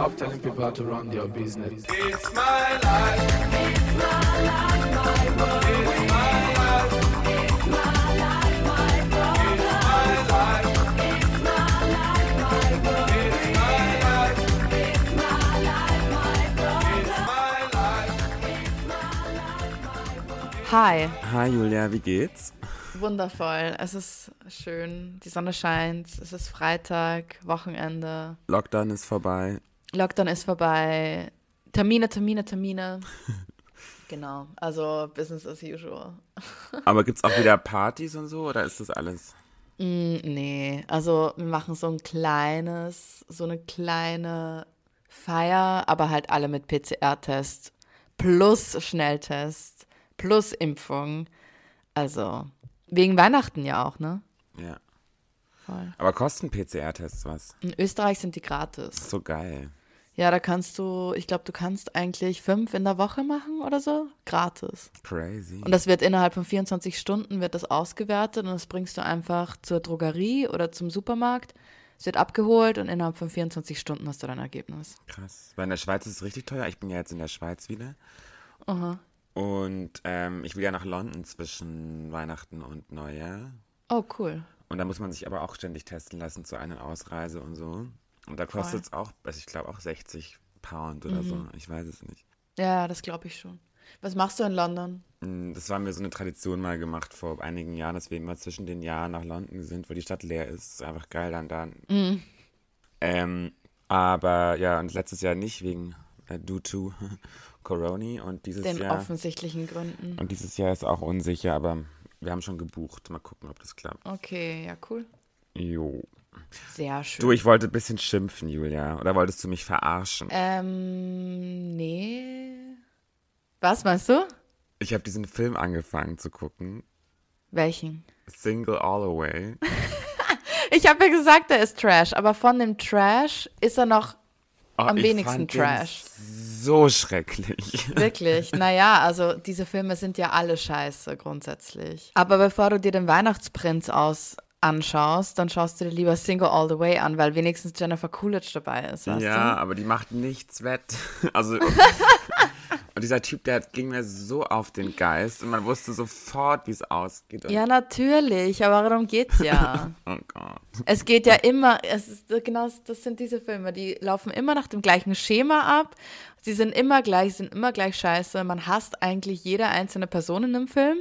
Stop telling people how to run their business. It's my life. It's my life, my world. It's my life. Hi, Hi Julia, wie geht's? wundervoll. Es ist schön, die Sonne scheint, es ist Freitag, Wochenende, Lockdown ist vorbei. Lockdown ist vorbei, Termine, Termine, Termine. genau, also Business as usual. Aber gibt's auch wieder Partys und so oder ist das alles? Mm, nee, also wir machen so ein kleines, so eine kleine Feier, aber halt alle mit PCR-Test plus Schnelltest plus Impfung. Also wegen Weihnachten ja auch, ne? Ja. Voll. Aber kosten PCR-Tests was? In Österreich sind die gratis. So geil. Ja, da kannst du, ich glaube, du kannst eigentlich fünf in der Woche machen oder so, gratis. Crazy. Und das wird innerhalb von 24 Stunden wird das ausgewertet und das bringst du einfach zur Drogerie oder zum Supermarkt. Es wird abgeholt und innerhalb von 24 Stunden hast du dein Ergebnis. Krass. Weil in der Schweiz ist es richtig teuer. Ich bin ja jetzt in der Schweiz wieder. Aha. Und ähm, ich will ja nach London zwischen Weihnachten und Neujahr. Oh, cool. Und da muss man sich aber auch ständig testen lassen zur Ein- und Ausreise und so. Und da kostet es auch, also ich glaube auch 60 Pound oder so. Ich weiß es nicht. Ja, das glaube ich schon. Was machst du in London? Mm, Das war mir so eine Tradition mal gemacht vor einigen Jahren, dass wir immer zwischen den Jahren nach London sind, weil die Stadt leer ist. Ist einfach geil dann da. Ähm, aber ja, und letztes Jahr nicht wegen äh, due to Corona und dieses Den Jahr offensichtlichen Gründen. und dieses Jahr ist auch unsicher, aber wir haben schon gebucht. Mal gucken, ob das klappt. Okay, ja, cool. Jo. Sehr schön. Du, ich wollte ein bisschen schimpfen, Julia. Oder wolltest du mich verarschen? ähm, nee. Was meinst du? Ich habe diesen Film angefangen zu gucken. Welchen? Single All Away. Ich habe ja gesagt, er ist Trash, aber von dem Trash ist er noch Oh, Am wenigsten Trash. So schrecklich. wirklich. naja, also diese Filme sind ja alle scheiße grundsätzlich. Aber bevor du dir den Weihnachtsprinz aus anschaust, dann schaust du dir lieber Single All the Way an, weil wenigstens Jennifer Coolidge dabei ist, Ja, du? aber die macht nichts wett. Also. Und dieser Typ, der ging mir so auf den Geist und man wusste sofort, wie es ausgeht. Und, Ja, natürlich, aber darum geht's ja. Oh Gott. es geht ja immer, es ist genau, das sind diese Filme, die laufen immer nach dem gleichen Schema ab. Sie sind immer gleich, sind immer gleich scheiße. Man hasst eigentlich jede einzelne Person in einem Film.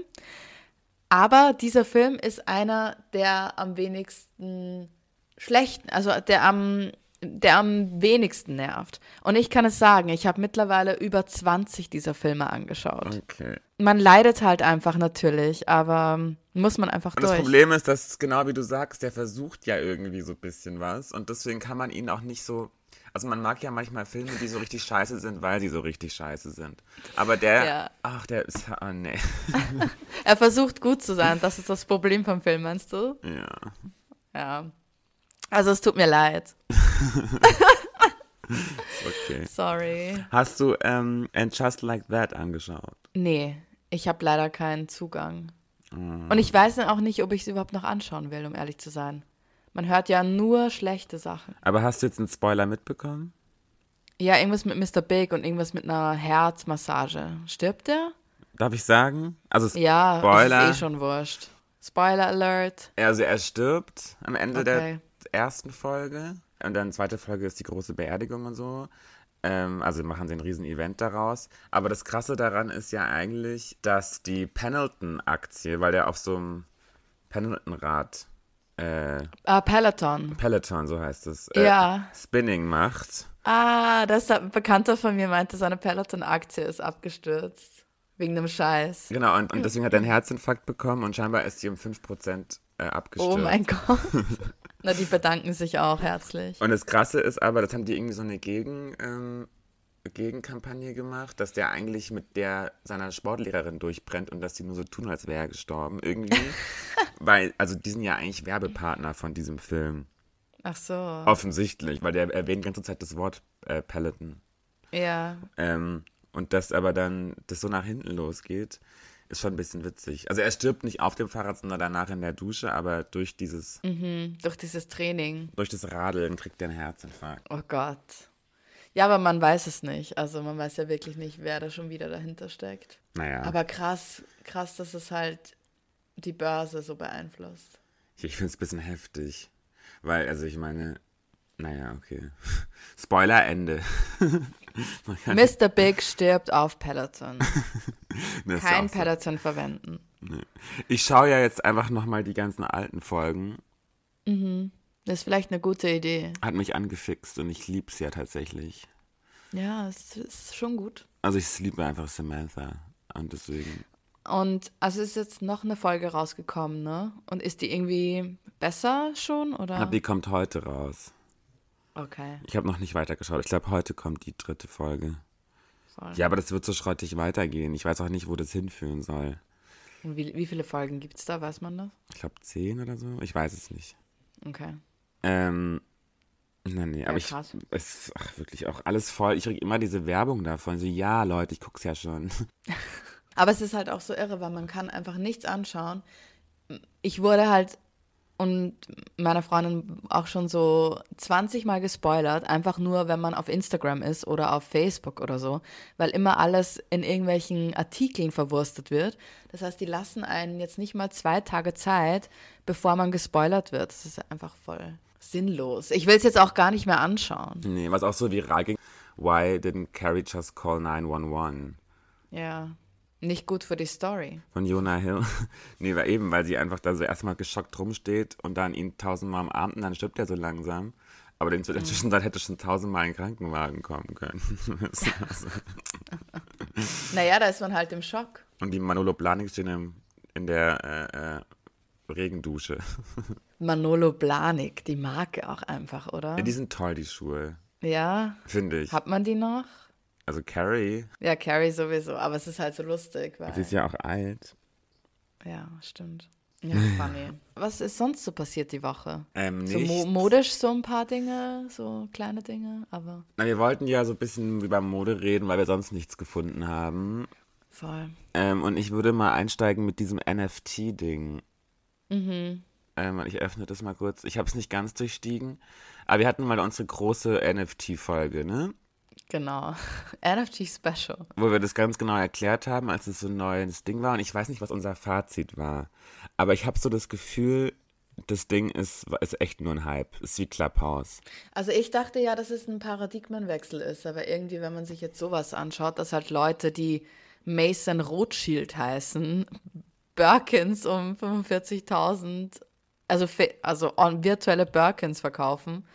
Aber dieser Film ist einer der am wenigsten schlechten, also der am, der am wenigsten nervt. Und ich kann es sagen, ich habe mittlerweile über 20 dieser Filme angeschaut. Okay. Man leidet halt einfach natürlich, aber muss man einfach Und durch. das Problem ist, dass genau wie du sagst, der versucht ja irgendwie so ein bisschen was und deswegen kann man ihn auch nicht so. Also man mag ja manchmal Filme, die so richtig scheiße sind, weil sie so richtig scheiße sind. Aber der, Ja. ach, der ist, ah, nee. Er versucht gut zu sein, das ist das Problem vom Film, meinst du? Ja. Ja. Also es tut mir leid. Okay. Sorry. Hast du ähm, And Just Like That angeschaut? Nee, ich habe leider keinen Zugang. Mm. Und ich weiß auch nicht, ob ich es überhaupt noch anschauen will, um ehrlich zu sein. Man hört ja nur schlechte Sachen. Aber hast du jetzt einen Spoiler mitbekommen? Ja, irgendwas mit Mr. Big und irgendwas mit einer Herzmassage. Stirbt der? Darf ich sagen? Also S- Ja, Spoiler. ist eh schon wurscht. Spoiler Alert. Also er stirbt am Ende Okay. der ersten Folge und dann zweite Folge ist die große Beerdigung und so. Ähm, also machen sie ein riesen Event daraus. Aber das Krasse daran ist ja eigentlich, dass die Pendleton-Aktie, weil der auf so einem Pendleton-Rad, äh, Ah, Peloton. Peloton, so heißt es, äh, Ja. Spinning macht. Ah, das ein Bekannter von mir meinte, seine Peloton-Aktie ist abgestürzt. Wegen dem Scheiß. Genau, und, und deswegen hat er einen Herzinfarkt bekommen und scheinbar ist die um 5% äh, abgestürzt. Oh mein Gott. Na, die bedanken sich auch herzlich. Und das Krasse ist aber, das haben die irgendwie so eine Gegen, ähm, Gegenkampagne gemacht, dass der eigentlich mit der seiner Sportlehrerin durchbrennt und dass die nur so tun, als wäre er gestorben. Irgendwie. weil, also die sind ja eigentlich Werbepartner von diesem Film. Ach so. Offensichtlich, weil der erwähnt die ganze Zeit das Wort äh, Peloton. Ja. Ähm, und dass aber dann das so nach hinten losgeht, ist schon ein bisschen witzig. Also er stirbt nicht auf dem Fahrrad, sondern danach in der Dusche, aber durch dieses, Mhm, durch dieses Training. durch das Radeln kriegt er einen Herzinfarkt. Oh Gott. Ja, aber man weiß es nicht. Also man weiß ja wirklich nicht, wer da schon wieder dahinter steckt. Naja, Aber krass, krass, dass es halt die Börse so beeinflusst. ich, finde es ein bisschen heftig. Weil, also ich meine, naja, okay. Spoiler Ende. Mr. Big stirbt auf Peloton. Kein so. Peloton verwenden. Ich schaue ja jetzt einfach nochmal die ganzen alten Folgen. Das ist vielleicht eine gute Idee. Hat mich angefixt und ich lieb's ja tatsächlich. Ja, es ist schon gut. Also ich liebe einfach Samantha. Und deswegen. Und also ist jetzt noch eine Folge rausgekommen, ne? Und ist die irgendwie besser schon oder? Aber die kommt heute raus. Okay, Ich habe noch nicht weitergeschaut. Ich glaube, heute kommt die dritte Folge. voll. Ja, aber das wird so schrottig weitergehen. Ich weiß auch nicht, wo das hinführen soll. Und wie, wie viele Folgen gibt's da? Weiß man das? Ich glaube, zehn oder so. Ich weiß es nicht. Okay. Ähm, na, nee, aber ich, krass. es ist ach, wirklich auch alles voll. Ich kriege immer diese Werbung davon. So, ja, Leute, ich guck's ja schon. Aber es ist halt auch so irre, weil man kann einfach nichts anschauen. Ich wurde halt und meiner Freundin auch schon so 20 Mal gespoilert, einfach nur, wenn man auf Instagram ist oder auf Facebook oder so, weil immer alles in irgendwelchen Artikeln verwurstet wird. Das heißt, die lassen einen jetzt nicht mal zwei Tage Zeit, bevor man gespoilert wird. Das ist einfach voll sinnlos. Ich will es jetzt auch gar nicht mehr anschauen. nee, was auch so viral ging. Why didn't Carrie just call 911? Ja, nicht gut für die Story. Von Jonah Hill. nee, war eben, weil sie einfach da so erstmal geschockt rumsteht und dann ihn tausendmal umarmt und dann stirbt er so langsam. Aber in der Zwischenzeit hätte schon tausendmal ein Krankenwagen kommen können. Naja, da ist man halt im Schock. und die Manolo Blahnik stehen im, in der äh, äh, Regendusche. Manolo Blahnik, die Marke auch einfach, oder? Ja, die sind toll, die Schuhe. Ja, Finde ich. hat man die noch? Also Carrie, Ja, Carrie sowieso, aber es ist halt so lustig, weil, sie ist ja auch alt. ja, stimmt. Ja, funny. Was ist sonst so passiert die Woche? Ähm, So mo modisch so ein paar Dinge, so kleine Dinge, aber Na, wir wollten ja so ein bisschen über Mode reden, weil wir sonst nichts gefunden haben. voll. Ähm, und ich würde mal einsteigen mit diesem NFT-Ding. Ähm, ich öffne das mal kurz. Ich habe es nicht ganz durchstiegen. Aber wir hatten mal unsere große NFT-Folge, ne? Genau. NFT Special. Wo wir das ganz genau erklärt haben, als es so ein neues Ding war. Und ich weiß nicht, was unser Fazit war. Aber ich habe so das Gefühl, das Ding ist, ist echt nur ein Hype. Ist wie Clubhouse. Also ich dachte ja, dass es ein Paradigmenwechsel ist, aber irgendwie, wenn man sich jetzt sowas anschaut, dass halt Leute, die Mason Rothschild heißen, Birkins um 45.000, also, also on, virtuelle Birkins verkaufen,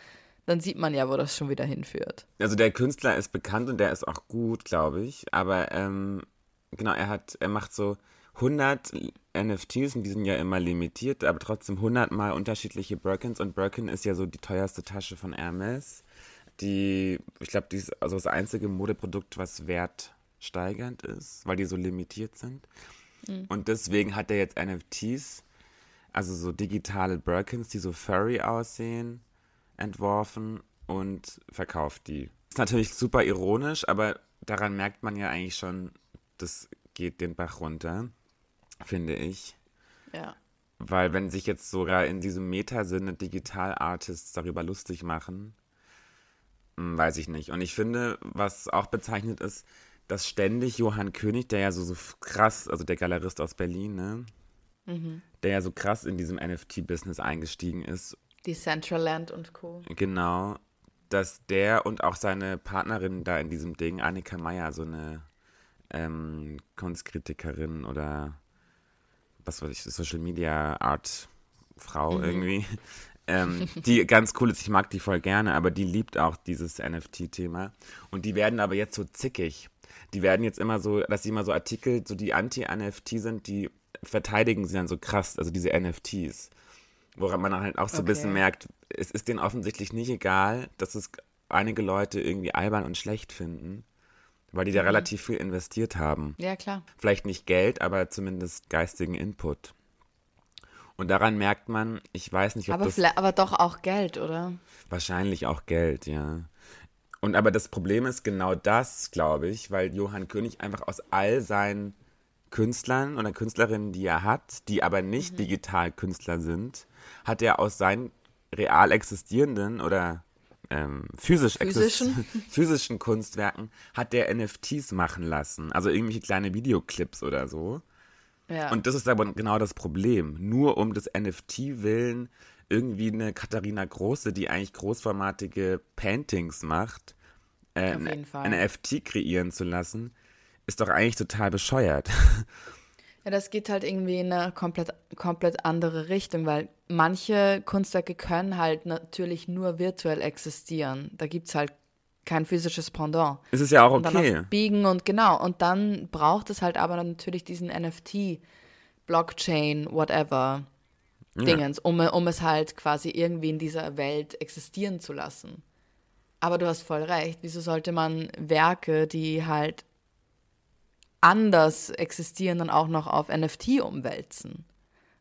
dann sieht man ja, wo das schon wieder hinführt. Also der Künstler ist bekannt und der ist auch gut, glaube ich. Aber ähm, genau, er hat, er macht so 100 NFTs und die sind ja immer limitiert, aber trotzdem 100 mal unterschiedliche Birkins und Birkin ist ja so die teuerste Tasche von Hermes. Die, ich glaube, die ist also das einzige Modeprodukt, was wertsteigernd ist, weil die so limitiert sind. Und deswegen hat er jetzt NFTs, also so digitale Birkins, die so furry aussehen, entworfen und verkauft die. Ist natürlich super ironisch, aber daran merkt man ja eigentlich schon, das geht den Bach runter, finde ich. Ja. Weil wenn sich jetzt sogar in diesem Meta-Sinne Digital-Artists darüber lustig machen, hm, weiß ich nicht. Und ich finde, was auch bezeichnet ist, dass ständig Johann König, der ja so, so krass, also der Galerist aus Berlin, ne? Der ja so krass in diesem NFT-Business eingestiegen ist Die Centraland und Co. Genau, dass der und auch seine Partnerin da in diesem Ding, Annika Meyer, so eine ähm, Kunstkritikerin oder was weiß ich, Social Media Art Frau irgendwie, ähm, die ganz cool ist, ich mag die voll gerne, aber die liebt auch dieses NFT-Thema. Und die werden aber jetzt so zickig. Die werden jetzt immer so, dass sie immer so Artikel, so die Anti-NFT sind, die verteidigen sie dann so krass, also diese NFTs. Woran man halt auch so ein bisschen Okay. merkt, es ist denen offensichtlich nicht egal, dass es einige Leute irgendwie albern und schlecht finden, weil die da relativ viel investiert haben. Ja, klar. Vielleicht nicht Geld, aber zumindest geistigen Input. Und daran merkt man, ich weiß nicht, ob Aber, das aber doch auch Geld, oder? wahrscheinlich auch Geld, ja. Und aber das Problem ist genau das, glaube ich, weil Johann König einfach aus all seinen Künstlern oder Künstlerinnen, die er hat, die aber nicht digital Künstler sind, hat er aus seinen real existierenden oder ähm, physisch Physischen? physischen Kunstwerken hat der NFTs machen lassen. Also irgendwelche kleine Videoclips oder so. Ja. Und das ist aber genau das Problem. Nur um des NFT-Willen irgendwie eine Katharina Große, die eigentlich großformatige Paintings macht, äh, ein NFT kreieren zu lassen, ist doch eigentlich total bescheuert. Ja, das geht halt irgendwie in eine komplett, komplett andere Richtung, weil manche Kunstwerke können halt natürlich nur virtuell existieren. Da gibt es halt kein physisches Pendant. Es ist ja auch Und dann okay. Biegen und genau. Und dann braucht es halt aber natürlich diesen NFT, Blockchain, whatever, Dingens, um, um es halt quasi irgendwie in dieser Welt existieren zu lassen. Aber du hast voll recht. Wieso sollte man Werke, die halt anders existieren, dann auch noch auf NFT umwälzen?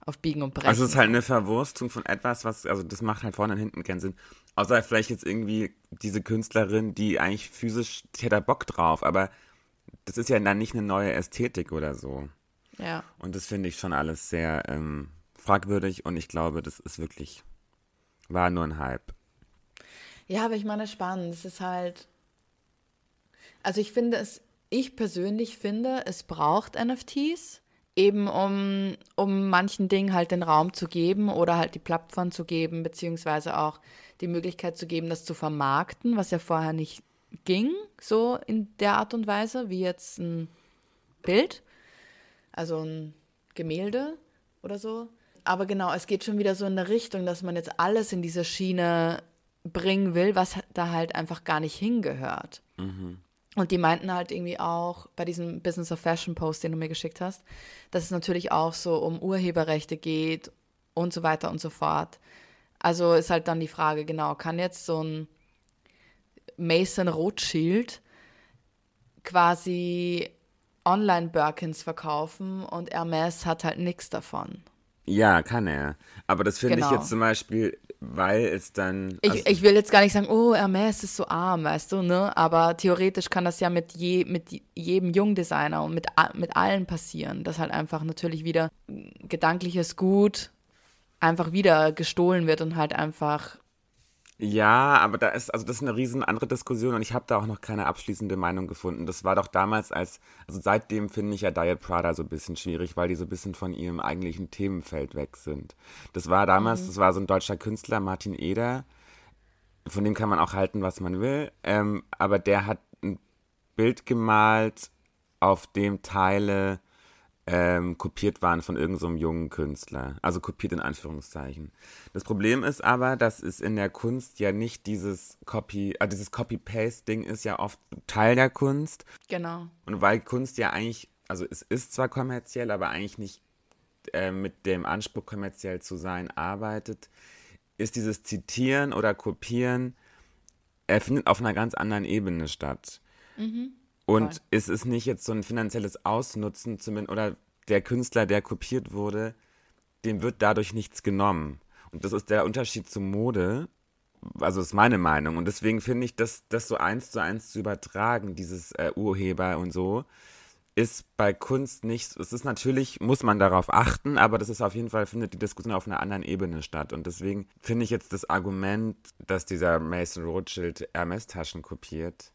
Auf Biegen und Brechen. Also es ist halt eine Verwurstung von etwas, was, also das macht halt vorne und hinten keinen Sinn. Außer vielleicht jetzt irgendwie diese Künstlerin, die eigentlich physisch, die hat da Bock drauf, aber das ist ja dann nicht eine neue Ästhetik oder so. ja. Und das finde ich schon alles sehr ähm, fragwürdig und ich glaube, das ist wirklich, war nur ein Hype. Ja, aber ich meine, spannend. Es ist halt. Also ich finde es, ich persönlich finde, es braucht NFTs, eben um, um manchen Dingen halt den Raum zu geben oder halt die Plattform zu geben, beziehungsweise auch die Möglichkeit zu geben, das zu vermarkten, was ja vorher nicht ging, so in der Art und Weise, wie jetzt ein Bild, also ein Gemälde oder so. Aber genau, es geht schon wieder so in eine Richtung, dass man jetzt alles in diese Schiene bringen will, was da halt einfach gar nicht hingehört. Und die meinten halt irgendwie auch bei diesem Business of Fashion Post, den du mir geschickt hast, dass es natürlich auch so um Urheberrechte geht und so weiter und so fort. Also ist halt dann die Frage, genau, kann jetzt so ein Mason Rothschild quasi Online-Birkins verkaufen und Hermes hat halt nichts davon. Ja, kann er. Aber das finde ich Genau. jetzt zum Beispiel, weil es dann. Ich, also- ich will jetzt gar nicht sagen, oh, Hermes ist so arm, weißt du, ne? Aber theoretisch kann das ja mit, je, mit jedem Jungdesigner und mit, mit allen passieren, dass halt einfach natürlich wieder gedankliches Gut einfach wieder gestohlen wird und halt einfach, Ja, aber da ist, also das ist eine riesen andere Diskussion und ich habe da auch noch keine abschließende Meinung gefunden. Das war doch damals als, also seitdem finde ich ja Diet Prada so ein bisschen schwierig, weil die so ein bisschen von ihrem eigentlichen Themenfeld weg sind. Das war damals, das war so ein deutscher Künstler, Martin Eder, von dem kann man auch halten, was man will, ähm, aber der hat ein Bild gemalt, auf dem Teile ähm, kopiert waren von irgendeinem so jungen Künstler. Also kopiert in Anführungszeichen. Das Problem ist aber, dass es in der Kunst ja nicht dieses Copy, äh, dieses Copy-Paste-Ding ist ja oft Teil der Kunst. genau. Und weil Kunst ja eigentlich, also es ist zwar kommerziell, aber eigentlich nicht äh, mit dem Anspruch, kommerziell zu sein, arbeitet, ist dieses Zitieren oder Kopieren, er findet auf einer ganz anderen Ebene statt. Und Voll. es ist nicht jetzt so ein finanzielles Ausnutzen zumindest, oder der Künstler, der kopiert wurde, dem wird dadurch nichts genommen. Und das ist der Unterschied zu Mode. Also ist meine Meinung. Und deswegen finde ich, dass das so eins zu eins zu übertragen, dieses äh, Urheber und so, ist bei Kunst nicht, es ist natürlich, muss man darauf achten, aber das ist auf jeden Fall, findet die Diskussion auf einer anderen Ebene statt. Und deswegen finde ich jetzt das Argument, dass dieser Mason Rothschild Hermes-Taschen kopiert,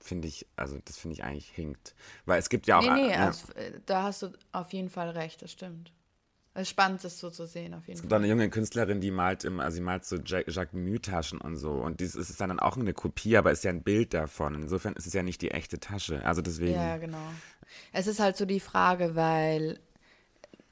finde ich, also das finde ich eigentlich hinkt. Weil es gibt ja auch. Nee, nee, ja, also, äh, da hast du auf jeden Fall recht, das stimmt. Es ist spannend, das so zu sehen, auf jeden Es gibt Fall. auch eine junge Künstlerin, die malt im, also sie malt so Jack, Jacques Mue-Taschen und so. Und dies ist dann auch eine Kopie, aber ist ja ein Bild davon. Insofern ist es ja nicht die echte Tasche. Also deswegen. Ja, genau. Es ist halt so die Frage, weil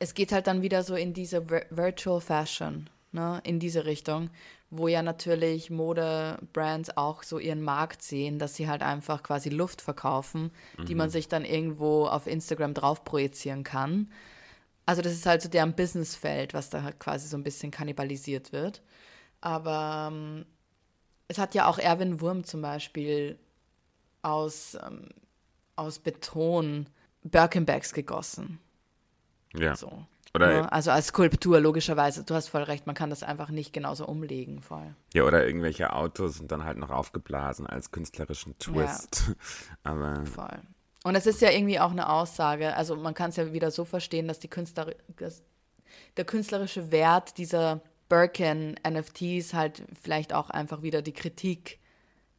es geht halt dann wieder so in diese Vir Virtual Fashion, ne, in diese Richtung, wo ja natürlich Modebrands auch so ihren Markt sehen, dass sie halt einfach quasi Luft verkaufen, die man sich dann irgendwo auf Instagram drauf projizieren kann. Also das ist halt so deren Businessfeld, was da halt quasi so ein bisschen kannibalisiert wird. Aber ähm, es hat ja auch Erwin Wurm zum Beispiel aus, ähm, aus Beton Birkenbags gegossen. Ja. So. Oder, Ne? Also als Skulptur, logischerweise. Du hast voll recht, man kann das einfach nicht genauso umlegen, voll. ja, oder irgendwelche Autos und dann halt noch aufgeblasen als künstlerischen Twist. Aber Voll. Und es ist ja irgendwie auch eine Aussage, also man kann es ja wieder so verstehen, dass, die Künstler, dass der künstlerische Wert dieser Birkin NFTs halt vielleicht auch einfach wieder die Kritik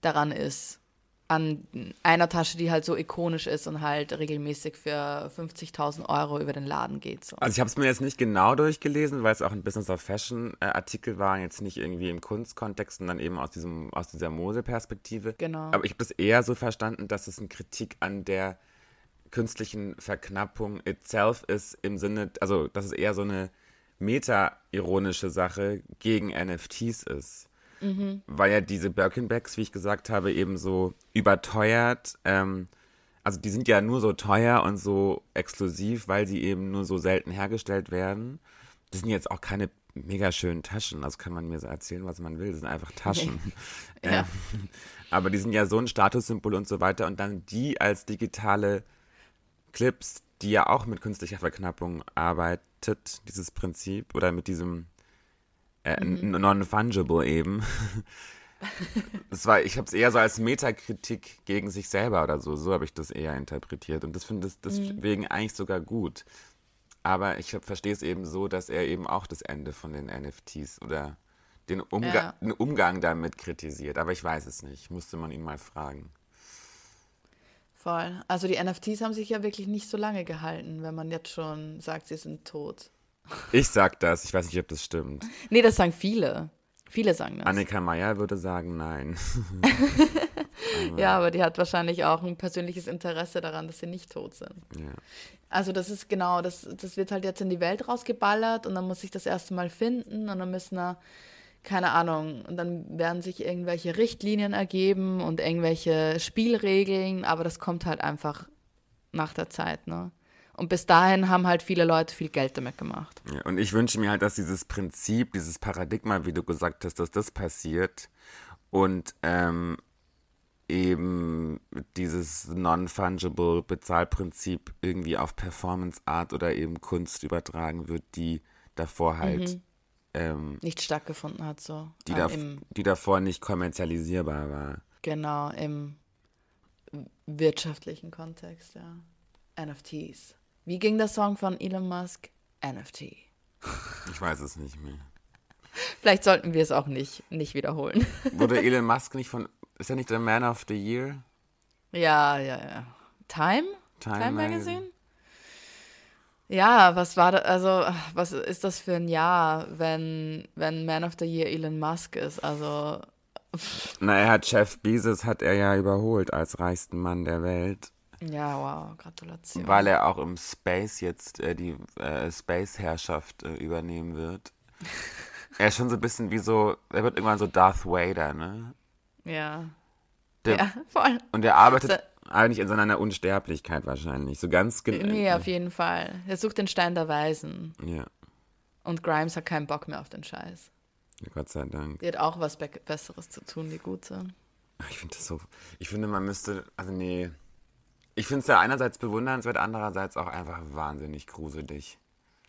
daran ist. An einer Tasche, die halt so ikonisch ist und halt regelmäßig für 50.000 Euro über den Laden geht. So. Also ich habe es mir jetzt nicht genau durchgelesen, weil es auch ein Business of Fashion äh, Artikel war, jetzt nicht irgendwie im Kunstkontext, sondern eben aus diesem aus dieser Modeperspektive. Genau. Aber ich habe das eher so verstanden, dass es eine Kritik an der künstlichen Verknappung itself ist im Sinne, also dass es eher so eine meta-ironische Sache gegen NFTs ist. Weil ja diese Birkenbacks, wie ich gesagt habe, eben so überteuert, ähm, also die sind ja nur so teuer und so exklusiv, weil sie eben nur so selten hergestellt werden. Das sind jetzt auch keine mega schönen Taschen, das kann man mir so erzählen, was man will, das sind einfach Taschen. Ja. Ähm, aber die sind ja so ein Statussymbol und so weiter und dann die als digitale Clips, die ja auch mit künstlicher Verknappung arbeitet, dieses Prinzip, oder mit diesem äh, non-fungible eben. Das war, ich habe es eher so als Metakritik gegen sich selber oder so. So habe ich das eher interpretiert. Und das finde ich deswegen eigentlich sogar gut. Aber ich verstehe es eben so, dass er eben auch das Ende von den NFTs oder den, Umga Ja. den Umgang damit kritisiert. Aber ich weiß es nicht. Musste man ihn mal fragen. Voll. Also die NFTs haben sich ja wirklich nicht so lange gehalten, wenn man jetzt schon sagt, sie sind tot. Ich sag das. Ich weiß nicht, ob das stimmt. Nee, das sagen viele. Viele sagen das. Annika Meyer würde sagen, nein. Ja, aber die hat wahrscheinlich auch ein persönliches Interesse daran, dass sie nicht tot sind. Ja. Also das ist genau, das, das wird halt jetzt in die Welt rausgeballert und dann muss ich das erste Mal finden und dann müssen da, keine Ahnung, und dann werden sich irgendwelche Richtlinien ergeben und irgendwelche Spielregeln, aber das kommt halt einfach nach der Zeit, ne? Und bis dahin haben halt viele Leute viel Geld damit gemacht. Ja, und ich wünsche mir halt, dass dieses Prinzip, dieses Paradigma, wie du gesagt hast, dass das passiert und ähm, eben dieses non-fungible Bezahlprinzip irgendwie auf Performance Art oder eben Kunst übertragen wird, die davor halt, ähm, Nicht stattgefunden hat so. die, äh, da, die davor nicht kommerzialisierbar war. genau, im wirtschaftlichen Kontext, ja. NFTs. Wie ging der Song von Elon Musk? NFT. Ich weiß es nicht mehr. Vielleicht sollten wir es auch nicht, nicht wiederholen. Wurde Elon Musk nicht von, ist er nicht der Man of the Year? ja, ja, ja. Time? Time Time, Magazine. Ja, was war da, also, was ist das für ein Jahr, wenn, wenn Man of the Year Elon Musk ist? Also, Na, er hat Jeff Bezos, hat er ja überholt als reichsten Mann der Welt. Ja, wow, Gratulation. Weil er auch im Space jetzt äh, die äh, Space-Herrschaft äh, übernehmen wird. er ist schon so ein bisschen wie so, er wird irgendwann so Darth Vader, ne? ja. Der, ja, voll. Und er arbeitet So- eigentlich in seiner Unsterblichkeit wahrscheinlich. So ganz genau. Nee, auf jeden Fall. Er sucht den Stein der Weisen. Ja, Und Grimes hat keinen Bock mehr auf den Scheiß. Gott sei Dank. Die hat auch was Be Besseres zu tun, die Gute. Ich finde das so, ich finde, man müsste, also nee. Ich finde es ja einerseits bewundernswert, andererseits auch einfach wahnsinnig gruselig.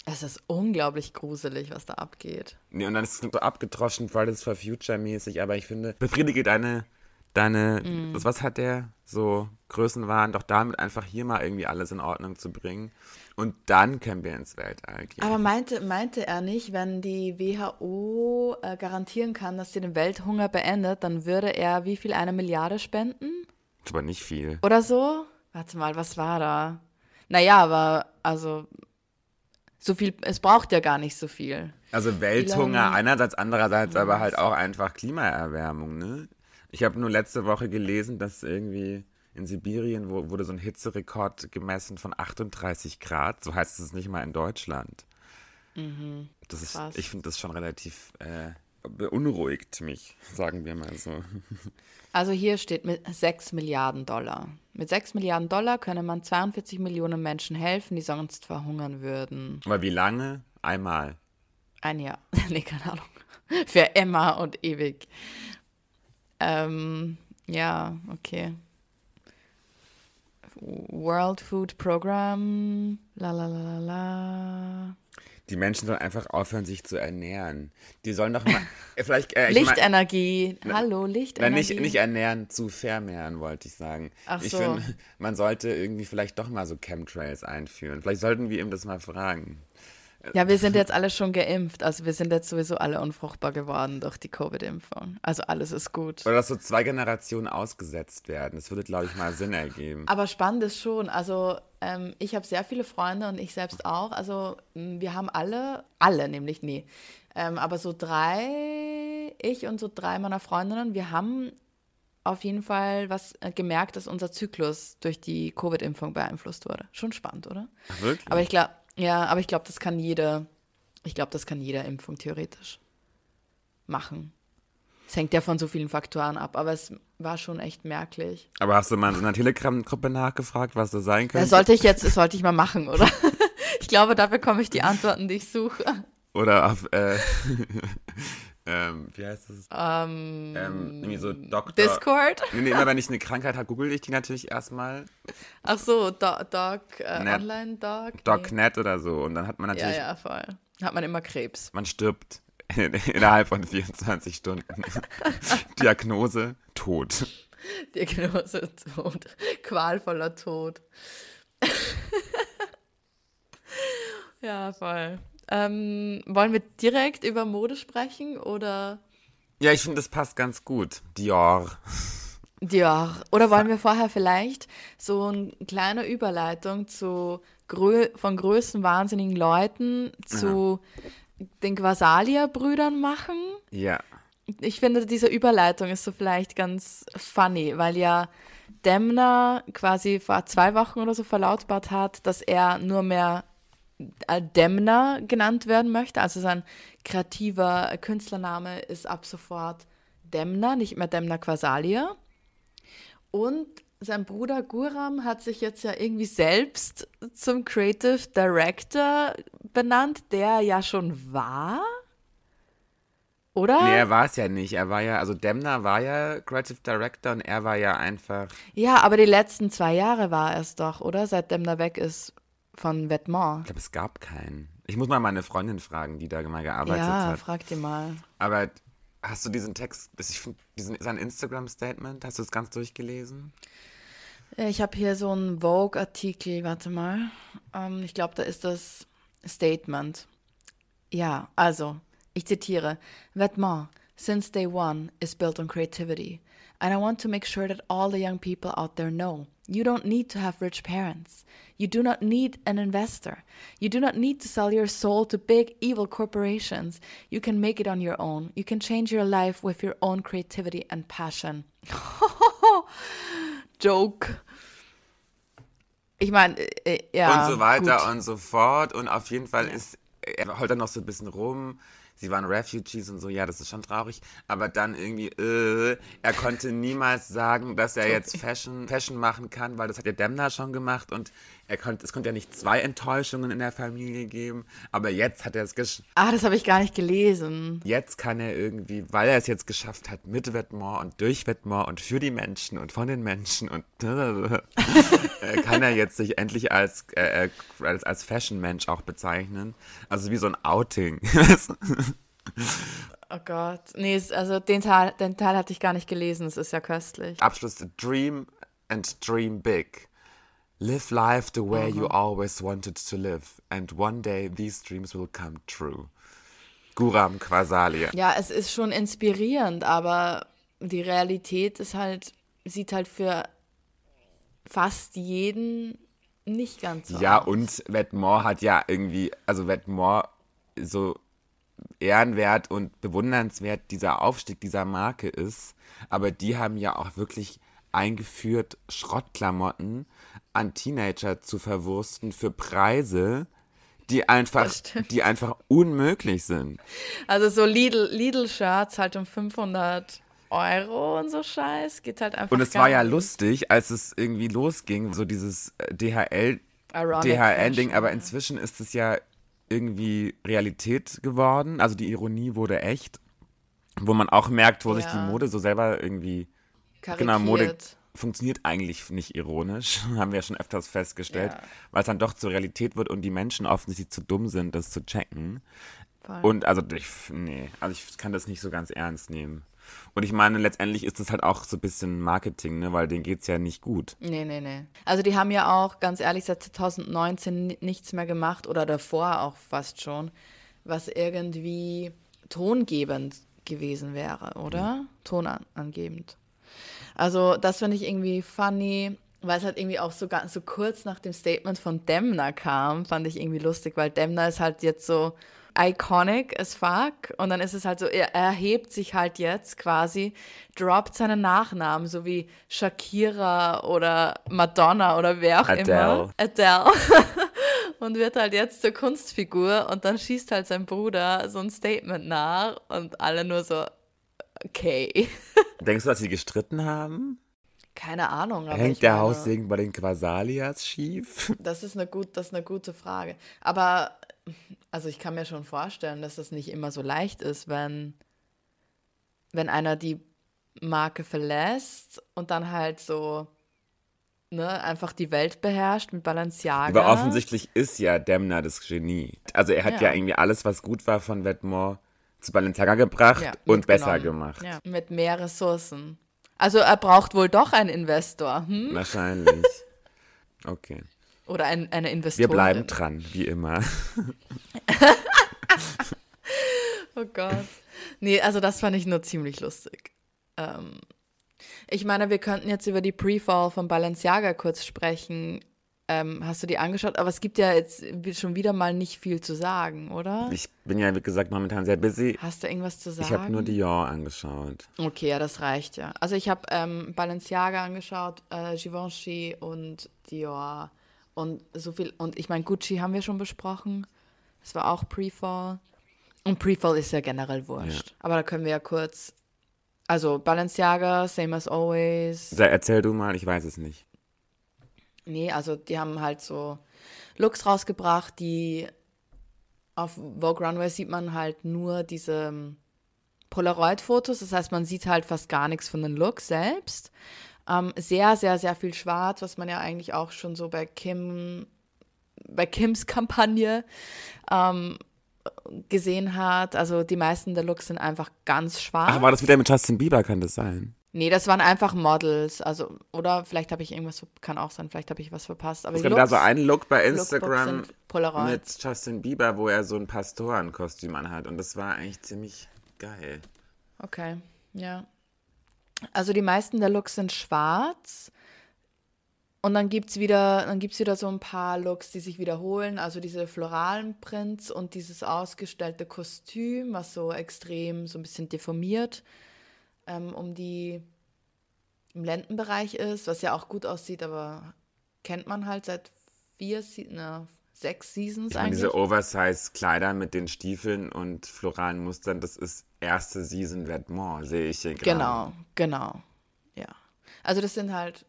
Es ist unglaublich gruselig, was da abgeht. Nee, und dann ist es so abgedroschen, Fridays for Future mäßig, aber ich finde, befriedige deine, deine, Mm. was, hat der so Größenwahn, doch damit einfach hier mal irgendwie alles in Ordnung zu bringen. Und dann können wir ins Weltall gehen. Aber meinte, meinte er nicht, wenn die WHO äh, garantieren kann, dass sie den Welthunger beendet, dann würde er wie viel? Eine Milliarde spenden? Aber nicht viel. Oder so? Warte mal, was war da? Naja, aber also so viel, es braucht ja gar nicht so viel. Also Welthunger lange- einerseits, andererseits aber halt auch einfach Klimaerwärmung, ne? Ich habe nur letzte Woche gelesen, dass irgendwie in Sibirien wo, wurde so ein Hitzerekord gemessen von 38 Grad. So heißt es nicht mal in Deutschland. Das ist, Mhm. ich finde das schon relativ äh, beunruhigt mich, sagen wir mal so. Also hier steht mit 6 Milliarden Dollar. Mit 6 Milliarden Dollar könne man 42 Millionen Menschen helfen, die sonst verhungern würden. Aber wie lange? Einmal. Ein Jahr. nee, keine Ahnung. Für immer und ewig. Ähm, ja, okay. World Food Program. La la la la la. Die Menschen sollen einfach aufhören, sich zu ernähren. Die sollen doch mal, äh, vielleicht, äh, ich mein- Lichtenergie. Hallo, Nein, Lichtenergie. nicht, nicht ernähren, zu vermehren, wollte ich sagen. Ach ich so. finde, man sollte irgendwie vielleicht doch mal so Chemtrails einführen. Vielleicht sollten wir ihm das mal fragen. Ja, wir sind jetzt alle schon geimpft. Also wir sind jetzt sowieso alle unfruchtbar geworden durch die Covid-Impfung. Also alles ist gut. Oder dass so zwei Generationen ausgesetzt werden. Das würde, glaube ich, mal Sinn ergeben. Aber spannend ist schon. Also ähm, ich habe sehr viele Freunde und ich selbst auch. Also wir haben alle, alle nämlich, nee. Ähm, aber so drei, ich und so drei meiner Freundinnen, wir haben auf jeden Fall was äh, gemerkt, dass unser Zyklus durch die Covid-Impfung beeinflusst wurde. Schon spannend, oder? Wirklich? Aber ich glaube, ja, aber ich glaube, das kann jede, ich glaube, das kann jede Impfung theoretisch machen. Es hängt ja von so vielen Faktoren ab, aber es war schon echt merklich. Aber hast du mal in einer Telegram-Gruppe nachgefragt, was das sein könnte? Das sollte ich jetzt, das sollte ich mal machen, oder? Ich glaube, da bekomme ich die Antworten, die ich suche. Oder auf, äh, ähm, wie heißt das? Ähm, Ähm, irgendwie so Doktor. Discord? Nee, nee, immer wenn ich eine Krankheit habe, google ich die natürlich erstmal. Ach so, Do Doc, äh, Net- Online-Doc? DocNet oder so. Und dann hat man Ja, natürlich, ja, voll. Hat man immer Krebs. man stirbt innerhalb von 24 Stunden. Diagnose, Tod. Diagnose Tod. Qualvoller Tod. ja, voll. Ähm, wollen wir direkt über Mode sprechen oder Ja, ich finde, das passt ganz gut. Dior. Ja, oder wollen wir vorher vielleicht so eine kleine Überleitung zu grö von größten wahnsinnigen Leuten zu den Quasalia-Brüdern machen? Ja. Ich finde, diese Überleitung ist so vielleicht ganz funny, weil ja Demner quasi vor zwei Wochen oder so verlautbart hat, dass er nur mehr Demner genannt werden möchte. Also sein kreativer Künstlername ist ab sofort Demner, nicht mehr Demner Quasalia. Und sein Bruder Guram hat sich jetzt ja irgendwie selbst zum Creative Director benannt, der ja schon war. Oder? Nee, er war es ja nicht. Er war ja, also Demner war ja Creative Director und er war ja einfach. Ja, aber die letzten zwei Jahre war es doch, oder? Seit Demner weg ist von Ich Vetements. glaube, es gab keinen. Ich muss mal meine Freundin fragen, die da mal gearbeitet Ja, hat. frag dir mal. Aber hast du diesen Text, ich finde, diesen, sein Instagram-Statement, hast du es ganz durchgelesen? Äh, Ich habe hier so einen Vogue-Artikel, warte mal. Ähm, ich glaube, da ist das Statement. Ja, also, ich zitiere. Vetements, since day one, is built on creativity. And I want to make sure that all the young people out there know. You don't need to have rich parents. You do not need an investor. You do not need to sell your soul to big evil corporations. You can make it on your own. You can change your life with your own creativity and passion. Joke. Ich meine, äh, ja. und so weiter gut. und so fort. Und auf jeden Fall ist, er heult dann noch so ein bisschen rum. Sie waren Refugees und so, ja, das ist schon traurig. Aber dann irgendwie, äh, er konnte niemals sagen, dass er jetzt Fashion, Fashion machen kann, weil das hat ja Demna schon gemacht und er konnte, es konnte ja nicht zwei Enttäuschungen in der Familie geben. Aber jetzt hat er es geschafft. Ah, das habe ich gar nicht gelesen. Jetzt kann er irgendwie, weil er es jetzt geschafft hat, mit Vetements und durch Vetements und für die Menschen und von den Menschen und äh, kann er jetzt sich endlich als, äh, äh, als, als Fashion-Mensch auch bezeichnen. Also wie so ein Outing. Oh Gott. Nee, also den Teil, den Teil hatte ich gar nicht gelesen. Es ist ja köstlich. Abschluss, dream and dream big. Live life the way you always wanted to live. And one day these dreams will come true. Guram Quasalia. Ja, es ist schon inspirierend, aber die Realität ist halt, sieht halt für fast jeden nicht ganz so Ja, aus. und Vetements hat ja irgendwie, also Vetements so ehrenwert und bewundernswert dieser Aufstieg dieser Marke ist, aber die haben ja auch wirklich eingeführt, Schrottklamotten an Teenager zu verwursten für Preise, die einfach, die einfach unmöglich sind. Also so Lidl, Lidl-Shirts halt um 500 Euro und so Scheiß. Geht halt einfach Und es war ja nicht. lustig, als es irgendwie losging, so dieses äh, DHL DHL-Ding, aber ja. inzwischen ist es ja irgendwie Realität geworden. Also die Ironie wurde echt. Wo man auch merkt, wo sich die Ja. Mode so selber irgendwie. Karikiert. Genau, Mode funktioniert eigentlich nicht ironisch, haben wir ja schon öfters festgestellt, Ja. weil es dann doch zur Realität wird und die Menschen offensichtlich zu dumm sind, das zu checken. Voll. Und also ich, nee, also ich kann das nicht so ganz ernst nehmen. Und ich meine, letztendlich ist das halt auch so ein bisschen Marketing, ne, weil denen geht's ja nicht gut. Nee, nee, nee. Also die haben ja auch, ganz ehrlich, seit 2019 ni- nichts mehr gemacht oder davor auch fast schon, was irgendwie tongebend gewesen wäre, oder? Tonangebend. Also das finde ich irgendwie funny, weil es halt irgendwie auch so, ganz, so kurz nach dem Statement von Demner kam, fand ich irgendwie lustig, weil Demner ist halt jetzt so iconic as fuck und dann ist es halt so, er erhebt sich halt jetzt quasi, droppt seinen Nachnamen, so wie Shakira oder Madonna oder wer auch immer. Adele. Adele. und wird halt jetzt zur Kunstfigur und dann schießt halt sein Bruder so ein Statement nach und alle nur so, okay. Denkst du, dass sie gestritten haben? Keine Ahnung. Hängt der meine- Haussegen bei den Quasalias schief? Das ist eine, gut, das ist eine gute Frage. Aber also ich kann mir schon vorstellen, dass das nicht immer so leicht ist, wenn, wenn einer die Marke verlässt und dann halt so ne, einfach die Welt beherrscht mit Balenciaga. Aber offensichtlich ist ja Demner das Genie. Also er hat ja, Ja. irgendwie alles, was gut war von Vetements zu Balenciaga gebracht Ja, und besser gemacht. Ja, mit mehr Ressourcen. Also er braucht wohl doch einen Investor hm? Wahrscheinlich. Okay. oder ein, eine Investorin. Wir bleiben dran, wie immer. Oh Gott. Nee, also das fand ich nur ziemlich lustig. Ähm, ich meine, wir könnten jetzt über die Pre-Fall von Balenciaga kurz sprechen. Ähm, hast du die angeschaut? Aber es gibt ja jetzt schon wieder mal nicht viel zu sagen, oder? Ich bin ja, wie gesagt, momentan sehr busy. Hast du irgendwas zu sagen? Ich habe nur Dior angeschaut. Okay, ja, das reicht ja. Also ich habe ähm, Balenciaga angeschaut, äh, Givenchy und Dior und so viel. Und ich meine, Gucci haben wir schon besprochen. Das war auch Pre-Fall. Und Pre-Fall ist ja generell wurscht. Aber da können wir ja kurz. Also Balenciaga, same as always. Da, erzähl du mal, ich weiß es nicht. Nee, also die haben halt so Looks rausgebracht, die auf Vogue Runway sieht man halt nur diese ähm, Polaroid-Fotos, das heißt, man sieht halt fast gar nichts von den Looks selbst. Ähm, sehr, sehr, sehr viel schwarz, was man ja eigentlich auch schon so bei Kim, bei Kims Kampagne ähm, gesehen hat. Also die meisten der Looks sind einfach ganz schwarz. Ach, war das wieder mit Justin Bieber, kann das sein? Nee, das waren einfach Models. Also, oder vielleicht habe ich irgendwas, kann auch sein, vielleicht habe ich was verpasst. Aber Es die gab da so Looks- einen Look bei Instagram mit Justin Bieber, wo er so ein Pastorenkostüm anhat. Und das war eigentlich ziemlich geil. Okay, ja. Also die meisten der Looks sind schwarz. Und dann gibt es wieder, dann gibt's wieder so ein paar Looks, die sich wiederholen. Also diese floralen Prints und dieses ausgestellte Kostüm, was so extrem so ein bisschen deformiert ähm, um die im Lendenbereich ist, was ja auch gut aussieht, aber kennt man halt seit vier, na, sechs Seasons Ich meine, eigentlich. diese Oversize-Kleider mit den Stiefeln und floralen Mustern, das ist erste Season Vetements, sehe ich hier gerade. Genau, genau. Ja. Also das sind halt,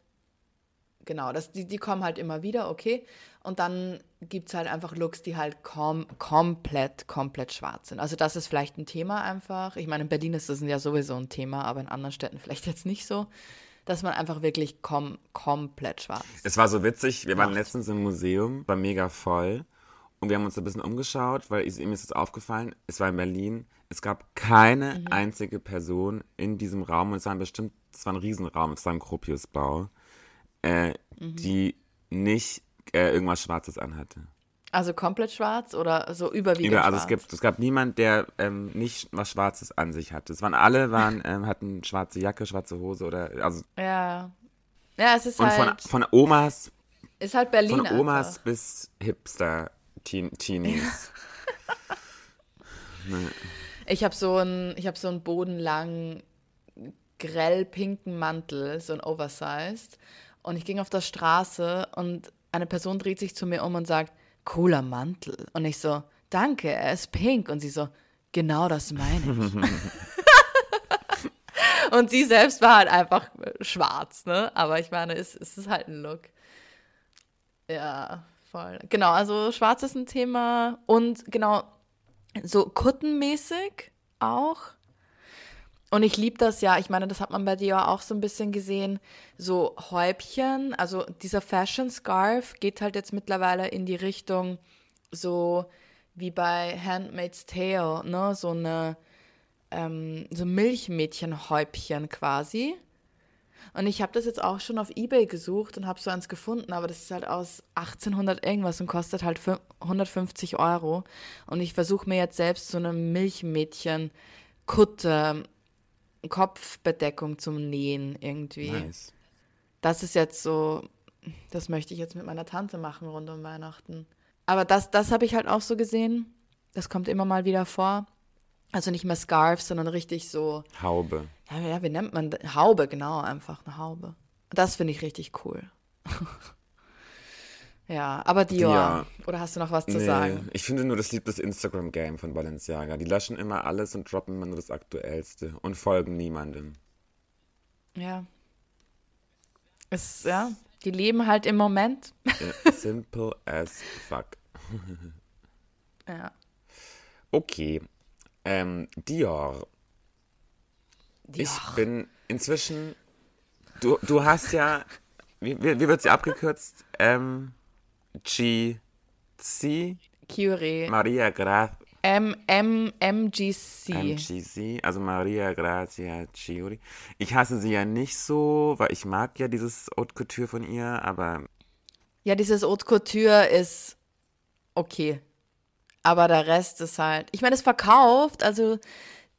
genau, das, die, die kommen halt immer wieder, okay. Und dann gibt es halt einfach Looks, die halt kom komplett, komplett schwarz sind. Also das ist vielleicht ein Thema einfach. Ich meine, in Berlin ist das ja sowieso ein Thema, aber in anderen Städten vielleicht jetzt nicht so, dass man einfach wirklich kom komplett schwarz. Es war so witzig, wir waren Macht. letztens im Museum, war mega voll. Und wir haben uns ein bisschen umgeschaut, weil ich, mir ist es aufgefallen, es war in Berlin, es gab keine Mhm. einzige Person in diesem Raum, und es war ein bestimmt, es war ein Riesenraum, es war ein Gropiusbau, äh, Mhm. die nicht äh, irgendwas Schwarzes anhatte. Also komplett schwarz oder so überwiegend Über, also schwarz? es gibt, es gab niemand, der ähm, nicht was Schwarzes an sich hatte. Es waren alle, waren, ähm, hatten schwarze Jacke, schwarze Hose oder also Ja. Ja, es ist und von, halt, von Omas, ist halt Berlin von Omas einfach. bis Hipster Teen, Teenies. Ich habe so einen, ich habe so einen bodenlangen, grell pinken Mantel, so ein Oversized. Und ich ging auf der Straße und eine Person dreht sich zu mir um und sagt, cooler Mantel. Und ich so, danke, er ist pink. Und sie so, genau das meine ich. und sie selbst war halt einfach schwarz, ne? Aber ich meine, es, es ist halt ein Look. Ja, voll. Genau, also schwarz ist ein Thema und genau, so kuttenmäßig auch. Und ich liebe das ja, ich meine, das hat man bei dir auch so ein bisschen gesehen, so Häubchen, also dieser Fashion Scarf geht halt jetzt mittlerweile in die Richtung so wie bei Handmaid's Tale, ne? So eine ähm, so Milchmädchenhäubchen quasi. Und ich habe das jetzt auch schon auf Ebay gesucht und habe so eins gefunden, aber das ist halt aus 1800 irgendwas und kostet halt fün- 150 Euro. Und ich versuche mir jetzt selbst so eine Milchmädchen-Kutte, Kopfbedeckung zum Nähen irgendwie. Nice. Das ist jetzt so, das möchte ich jetzt mit meiner Tante machen rund um Weihnachten. Aber das, das habe ich halt auch so gesehen. Das kommt immer mal wieder vor. Also nicht mehr Scarf, sondern richtig so, Haube. ja, ja wie nennt man das? Haube, genau, einfach eine Haube. Das finde ich richtig cool. ja, aber Dior. Dior. Oder hast du noch was zu Nee, sagen? ich finde nur, das liebt das Instagram-Game von Balenciaga. Die löschen immer alles und droppen immer nur das Aktuellste und folgen niemandem. Ja. Es, ja, die leben halt im Moment. Ja, simple as fuck. Ja. Okay. Ähm, Dior. Ich Dior. bin inzwischen. Du, du hast ja. Wie, wie, wie wird sie abgekürzt? Ähm, GC Curie. Maria Gra M, M, MGC. MGC, also Maria Grazia Ciuri. Ich hasse sie ja nicht so, weil ich mag ja dieses Haute Couture von ihr, aber Ja, dieses Haute Couture ist okay. Aber der Rest ist halt. Ich meine, es verkauft, also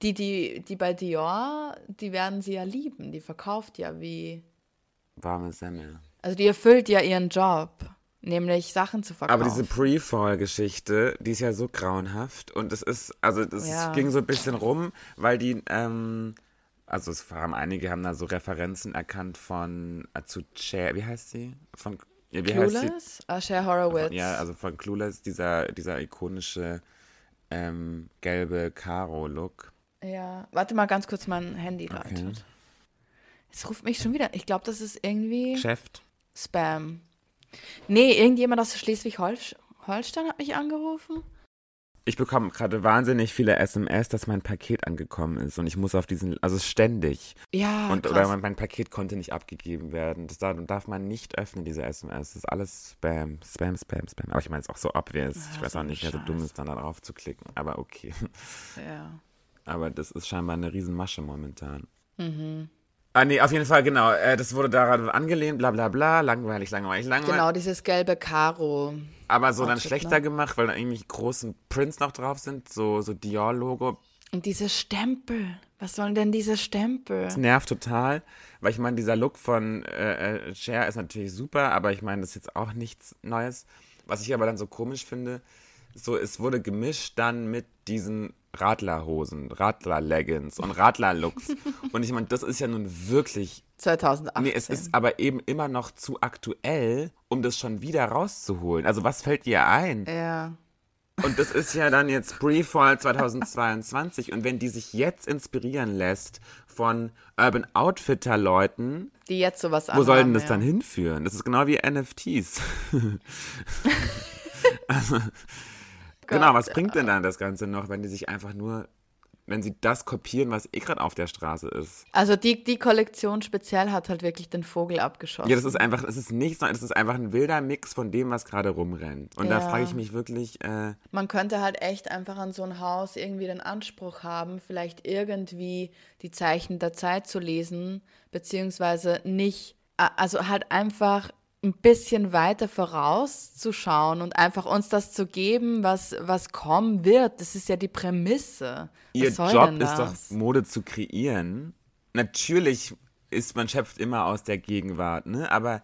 die, die, die bei Dior, die werden sie ja lieben. Die verkauft ja wie. warme Semmel. Also die erfüllt ja ihren Job, nämlich Sachen zu verkaufen. Aber diese Pre-Fall-Geschichte, die ist ja so grauenhaft und es ist, also das Ja. ging so ein bisschen rum, weil die, ähm, also es haben einige haben da so Referenzen erkannt von äh, zu Cher, wie heißt sie? Von, ja, wie heißt sie? Clueless? Ah, Cher Horowitz. Ja, also von Clueless, dieser, dieser ikonische ähm, gelbe Karo-Look. Ja, warte mal ganz kurz, mein Handy läutet. Es ruft mich schon wieder. Ich glaube, das ist irgendwie Geschäft. Spam. Nee, irgendjemand aus Schleswig-Holstein hat mich angerufen. Ich bekomme gerade wahnsinnig viele SMS, dass mein Paket angekommen ist und ich muss auf diesen, also ständig. Ja, und krass. oder mein, mein Paket konnte nicht abgegeben werden. Das darf, darf man nicht öffnen, diese SMS. Das ist alles Spam, Spam, Spam, Spam. Aber ich meine, es ist auch so obvious. ich Ja, weiß so auch nicht, wer so dumm ist, dann da drauf zu klicken. Aber okay. ja. Aber das ist scheinbar eine Riesenmasche momentan. Mhm. Ah, nee, auf jeden Fall, genau. Äh, das wurde daran angelehnt, bla bla bla. Langweilig, langweilig, langweilig. Genau, dieses gelbe Karo. Aber so dann Outfit, schlechter ne? gemacht, weil da irgendwie großen Prints noch drauf sind. So, so Dior-Logo. Und diese Stempel. Was sollen denn diese Stempel? Das nervt total, weil ich meine, dieser Look von äh, äh, Cher ist natürlich super, aber ich meine, das ist jetzt auch nichts Neues. Was ich aber dann so komisch finde, so es wurde gemischt dann mit diesen Radlerhosen, Radler-Leggings und Radler-Looks. und ich meine, das ist ja nun wirklich 2018. Nee, es ist aber eben immer noch zu aktuell, um das schon wieder rauszuholen. Also was fällt dir ein? ja. Und das ist ja dann jetzt Pre-Fall 2022. Und wenn die sich jetzt inspirieren lässt von Urban Outfitter-Leuten, Die jetzt sowas wo soll denn anhaben, das ja. dann hinführen? Das ist genau wie NFTs. also, genau, was bringt denn dann das Ganze noch, wenn die sich einfach nur, wenn sie das kopieren, was eh gerade auf der Straße ist? Also die, die Kollektion speziell hat halt wirklich den Vogel abgeschossen. Ja, das ist einfach, es ist nichts, sondern es ist einfach ein wilder Mix von dem, was gerade rumrennt. Und da Ja. frage ich mich wirklich, äh, Man könnte halt echt einfach an so ein Haus irgendwie den Anspruch haben, vielleicht irgendwie die Zeichen der Zeit zu lesen, beziehungsweise nicht, also halt einfach ein bisschen weiter vorauszuschauen und einfach uns das zu geben, was, was kommen wird. Das ist ja die Prämisse. ihr Job ist doch? Mode zu kreieren. Natürlich ist man schöpft immer aus der Gegenwart, ne? Aber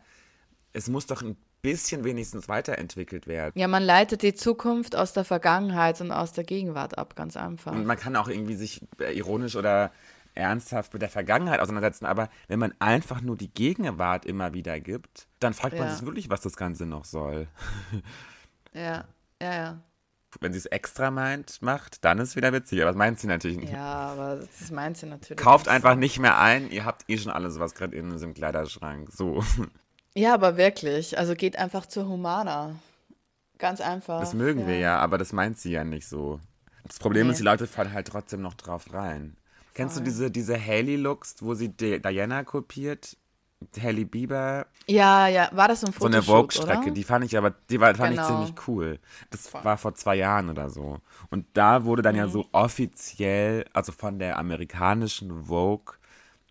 es muss doch ein bisschen wenigstens weiterentwickelt werden. Ja, man leitet die Zukunft aus der Vergangenheit und aus der Gegenwart ab, ganz einfach. Und man kann auch irgendwie sich äh, ironisch oder ernsthaft mit der Vergangenheit auseinandersetzen, aber wenn man einfach nur die Gegenwart immer wieder gibt, dann fragt man Ja. sich wirklich, was das Ganze noch soll. Ja, ja, ja. Wenn sie es extra meint, macht, dann ist es wieder witzig. Aber das meint sie natürlich nicht. Ja, aber das meint sie natürlich. Kauft nicht. einfach nicht mehr ein, ihr habt eh schon alles, was gerade in unserem Kleiderschrank. So. Ja, aber wirklich. Also geht einfach zur Humana. Ganz einfach. Das mögen wir ja, aber das meint sie ja nicht so. Das Problem Nee. ist, die Leute fallen halt trotzdem noch drauf rein. Kennst du Voll. diese, diese Haley-Looks, wo sie Di- Diana kopiert? Hailey Bieber, Ja, ja, war das so ein so eine Fotoshoot, Vogue-Strecke, die fand ich aber, die war, fand Genau. ich ziemlich cool. Das war vor zwei Jahren oder so. Und da wurde dann Mhm. ja so offiziell, also von der amerikanischen Vogue,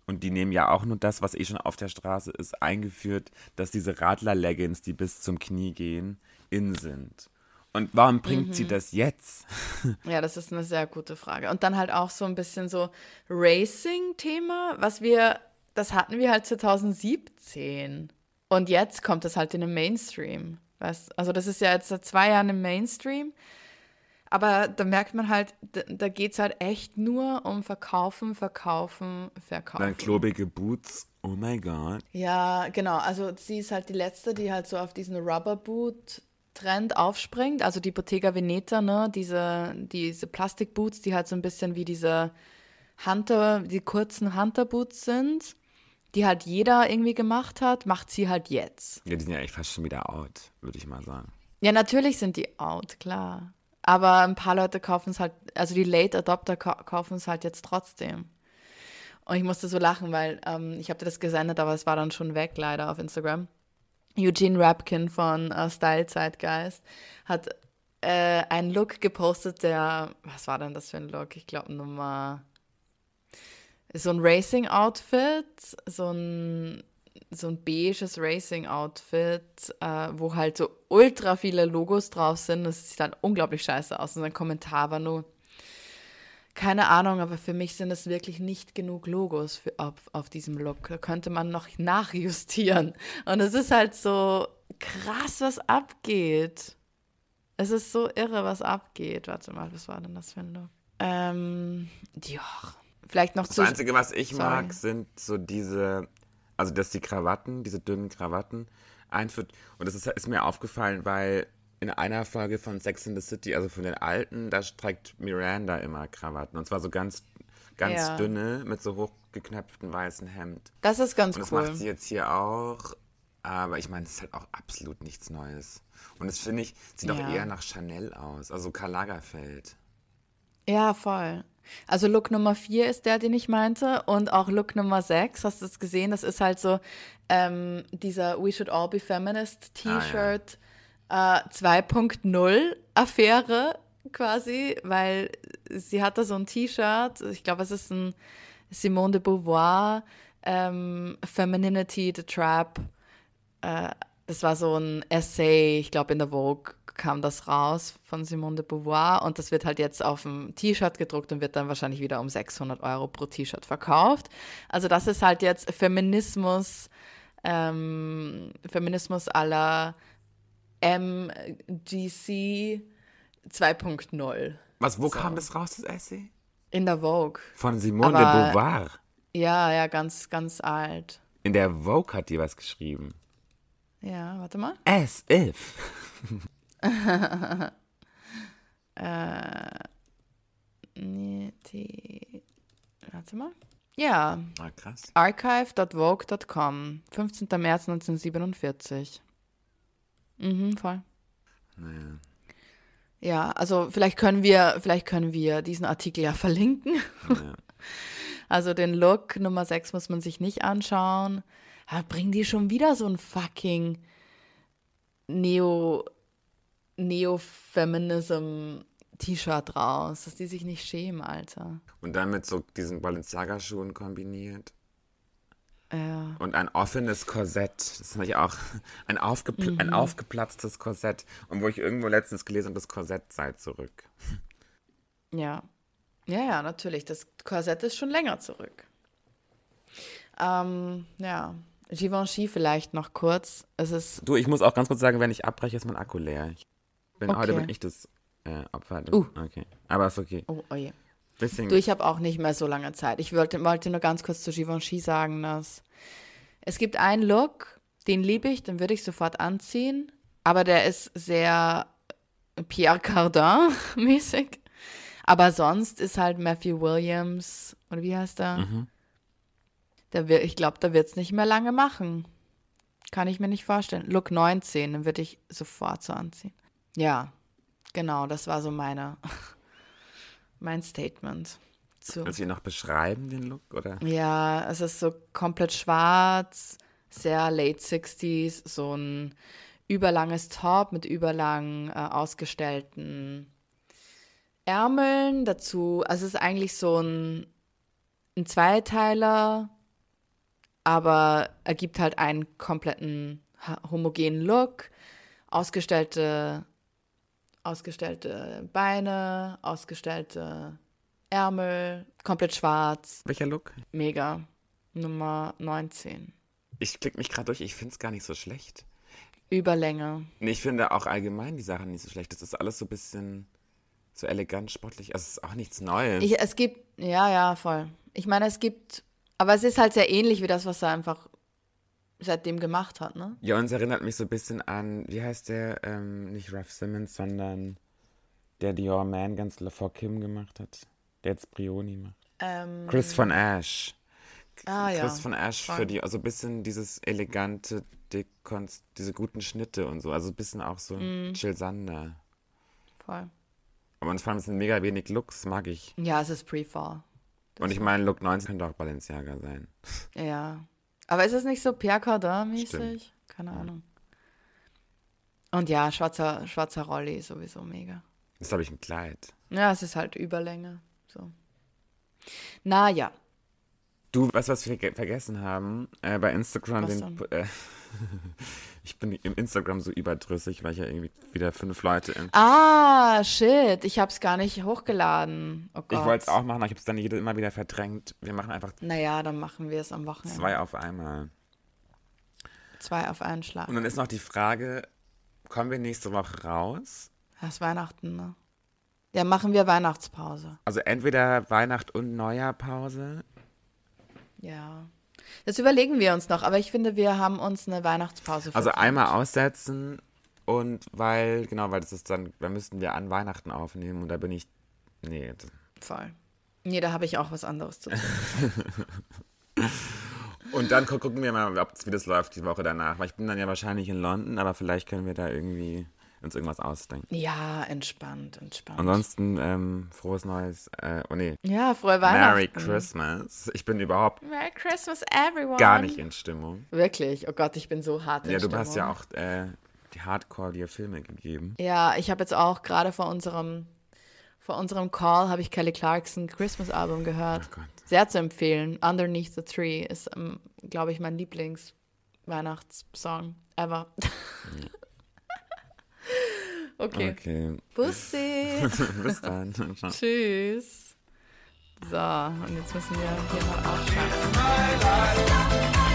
und die nehmen ja auch nur das, was eh schon auf der Straße ist, eingeführt, dass diese Radler-Leggings, die bis zum Knie gehen, in sind. Und warum bringt Mhm. sie das jetzt? Ja, das ist eine sehr gute Frage. Und dann halt auch so ein bisschen so Racing-Thema, was wir, das hatten wir halt 2017. Und jetzt kommt das halt in den Mainstream. Weißt? Also das ist ja jetzt seit zwei Jahren im Mainstream. Aber da merkt man halt, da, da geht es halt echt nur um Verkaufen, Verkaufen, Verkaufen. dann klobige Boots, oh my god. Ja, genau. Also sie ist halt die letzte, die halt so auf diesen Rubberboot-Trend aufspringt. Also die Bottega Veneta, ne? Diese, diese Plastikboots, die halt so ein bisschen wie diese Hunter, die kurzen Hunter-Boots sind, die halt jeder irgendwie gemacht hat, macht sie halt jetzt. Ja, die sind ja echt fast schon wieder out, würde ich mal sagen. Ja, natürlich sind die out, klar. Aber ein paar Leute kaufen es halt, also die Late Adopter kau kaufen es halt jetzt trotzdem. Und ich musste so lachen, weil ähm, ich habe dir das gesendet, aber es war dann schon weg, leider auf Instagram. Eugene Rapkin von äh, Style Zeitgeist hat äh, einen Look gepostet, der, was war denn das für ein Look? Ich glaube Nummer, so ein Racing-Outfit, so ein so ein beiges Racing-Outfit, äh, wo halt so ultra viele Logos drauf sind. Das sieht dann unglaublich scheiße aus. Und sein Kommentar war nur, keine Ahnung, aber für mich sind es wirklich nicht genug Logos für, auf, auf diesem Look. Da könnte man noch nachjustieren. Und es ist halt so krass, was abgeht. Es ist so irre, was abgeht. Warte mal, was war denn das für ein Look? Ähm, ja, vielleicht noch Das zu... Einzige, was ich Sorry. mag, sind so diese, also dass die Krawatten, diese dünnen Krawatten einführt. Und das ist, ist mir aufgefallen, weil in einer Folge von Sex in the City, also von den alten, da trägt Miranda immer Krawatten. Und zwar so ganz, ganz Ja. dünne, mit so hochgeknöpftem weißen Hemd. Das ist ganz Und das cool. macht sie jetzt hier auch. Aber ich meine, es ist halt auch absolut nichts Neues. Und das finde ich, sieht Ja. eher nach Chanel aus. Also Karl Lagerfeld. Ja, voll. Also Look Nummer 4 ist der, den ich meinte. Und auch Look Nummer 6, hast du es gesehen? Das ist halt so ähm, dieser We Should All Be Feminist T-Shirt äh, 2.0 Affäre quasi, weil sie hatte so ein T-Shirt, ich glaube, es ist ein Simone de Beauvoir, ähm, Femininity, The Trap. Äh, das war so ein Essay, ich glaube, in der Vogue kam das raus von Simone de Beauvoir und das wird halt jetzt auf dem T-Shirt gedruckt und wird dann wahrscheinlich wieder um 600 Euro pro T-Shirt verkauft. Also das ist halt jetzt Feminismus, ähm, Feminismus aller MGC 2.0 Was, wo kam das raus, das Essay? in der Vogue. Von Simone Aber- de Beauvoir. Ja, ja, ganz, ganz alt. In der Vogue hat die was geschrieben. Ja, warte mal. As if. Nee, die. Warte mal. Ja, Ah, krass. archive.vogue.com, 15. März 1947. Mhm, voll. Naja. Ja, also vielleicht können wir, vielleicht können wir diesen Artikel ja verlinken. Ja. Also den Look Nummer 6 muss man sich nicht anschauen. Aber bringen die schon wieder so ein fucking Neo Neo-Feminism T-Shirt raus, dass die sich nicht schämen, Alter. Und dann mit so diesen Balenciaga-Schuhen kombiniert. Ja. Und ein offenes Korsett. Das fand ich auch. Ein, aufgepl Mhm. ein aufgeplatztes Korsett. Und wo ich irgendwo letztens gelesen habe, das Korsett sei zurück. Ja. Ja, ja, natürlich. Das Korsett ist schon länger zurück. Ähm, ja. Givenchy vielleicht noch kurz. Es ist. Du, ich muss auch ganz kurz sagen, wenn ich abbreche, ist mein Akku leer. Ich bin, Okay. Heute bin ich das äh, Opfer. Uh. Okay. Aber ist okay. Oh, oh je. Bisschen. Du, ich habe auch nicht mehr so lange Zeit. Ich wollte, wollte nur ganz kurz zu Givenchy sagen, dass es gibt einen Look, den liebe ich, den würde ich sofort anziehen, aber der ist sehr Pierre Cardin-mäßig. Aber sonst ist halt Matthew Williams, oder wie heißt der? Mhm. der wir, ich glaube, da wird es nicht mehr lange machen. Kann ich mir nicht vorstellen. Look 19, den würde ich sofort so anziehen. Ja, genau, das war so meine, mein Statement. Zu. Willst du ihn noch beschreiben, den Look? Oder? Ja, es ist so komplett schwarz, sehr late 60s, so ein überlanges Top mit überlang äh, ausgestellten Ärmeln dazu. Also es ist eigentlich so ein, ein Zweiteiler, aber ergibt halt einen kompletten homogenen Look. Ausgestellte, ausgestellte Beine, ausgestellte Ärmel, komplett schwarz. Welcher Look? Mega. Nummer 19. Ich klicke mich gerade durch, ich finde es gar nicht so schlecht. Überlänge. Nee, ich finde auch allgemein die Sachen nicht so schlecht. Das ist alles so ein bisschen so elegant, sportlich. Also es ist auch nichts Neues. Ich, es gibt, ja, ja, voll. Ich meine, es gibt, aber es ist halt sehr ähnlich wie das, was er einfach seitdem gemacht hat, ne? ja, und es erinnert mich so ein bisschen an, wie heißt der, ähm, nicht Ralph Simmons, sondern der Dior Man ganz vor Kim gemacht hat. Der jetzt Brioni macht. Ähm, Chris von Ash. ah, ja. Chris von Ash voll. für die, also ein bisschen dieses elegante, Dekonst, diese guten Schnitte und so. Also ein bisschen auch so Mhm. Jill Sander. Voll. Aber vor allem sind mega wenig Looks, mag ich. Ja, es ist Pre-Fall. Und ich meine, Look 19 könnte auch Balenciaga sein. Ja. Aber ist es nicht so Pierre. Cardin-mäßig? Keine Ahnung. Und ja, schwarzer, schwarzer Rolli sowieso mega. Das glaube ich, ein Kleid. Ja, es ist halt Überlänge. So. Naja. Du, du, was wir verge- vergessen haben? Äh, bei Instagram Was den. Äh, ich bin im Instagram so überdrüssig, weil ich ja irgendwie wieder fünf Leute in. Ah, shit. Ich hab's gar nicht hochgeladen. Oh Gott. Ich wollte es auch machen, aber ich habe es dann jede, immer wieder verdrängt. Wir machen einfach Naja, dann machen wir es am Wochenende. zwei auf einmal. Zwei auf einen Schlag. Und dann ist noch die Frage, kommen wir nächste Woche raus? Das ist Weihnachten, ne? Ja, machen wir Weihnachtspause. Also entweder Weihnacht und Neujahrpause. Ja. Das überlegen wir uns noch, aber ich finde, wir haben uns eine Weihnachtspause Also einmal aussetzen und weil, genau, weil das ist dann, dann müssten wir an Weihnachten aufnehmen und da bin ich. Nee. Voll. Nee, da habe ich auch was anderes zu tun. Und dann gu gucken wir mal, ob, wie das läuft die Woche danach. Weil ich bin dann ja wahrscheinlich in London, aber vielleicht können wir da irgendwie uns irgendwas ausdenken. ja, entspannt, entspannt. Ansonsten ähm, frohes Neues. Äh, oh nee. ja, frohe Weihnachten. Merry Christmas. Ich bin überhaupt Merry Christmas, everyone. gar nicht in Stimmung. Wirklich, oh Gott, ich bin so hart in Ja, du Stimmung. hast ja auch äh, die Hardcore dir Filme gegeben. Ja, ich habe jetzt auch gerade vor unserem, vor unserem Call habe ich Kelly Clarkson Christmas Album gehört. Oh. Sehr zu empfehlen. Underneath the Tree ist, ähm, glaube ich, mein Lieblings-Weihnachtssong ever. okay. Okay. Bussi. Bis dann. Tschüss. So, und jetzt müssen wir hier mal life,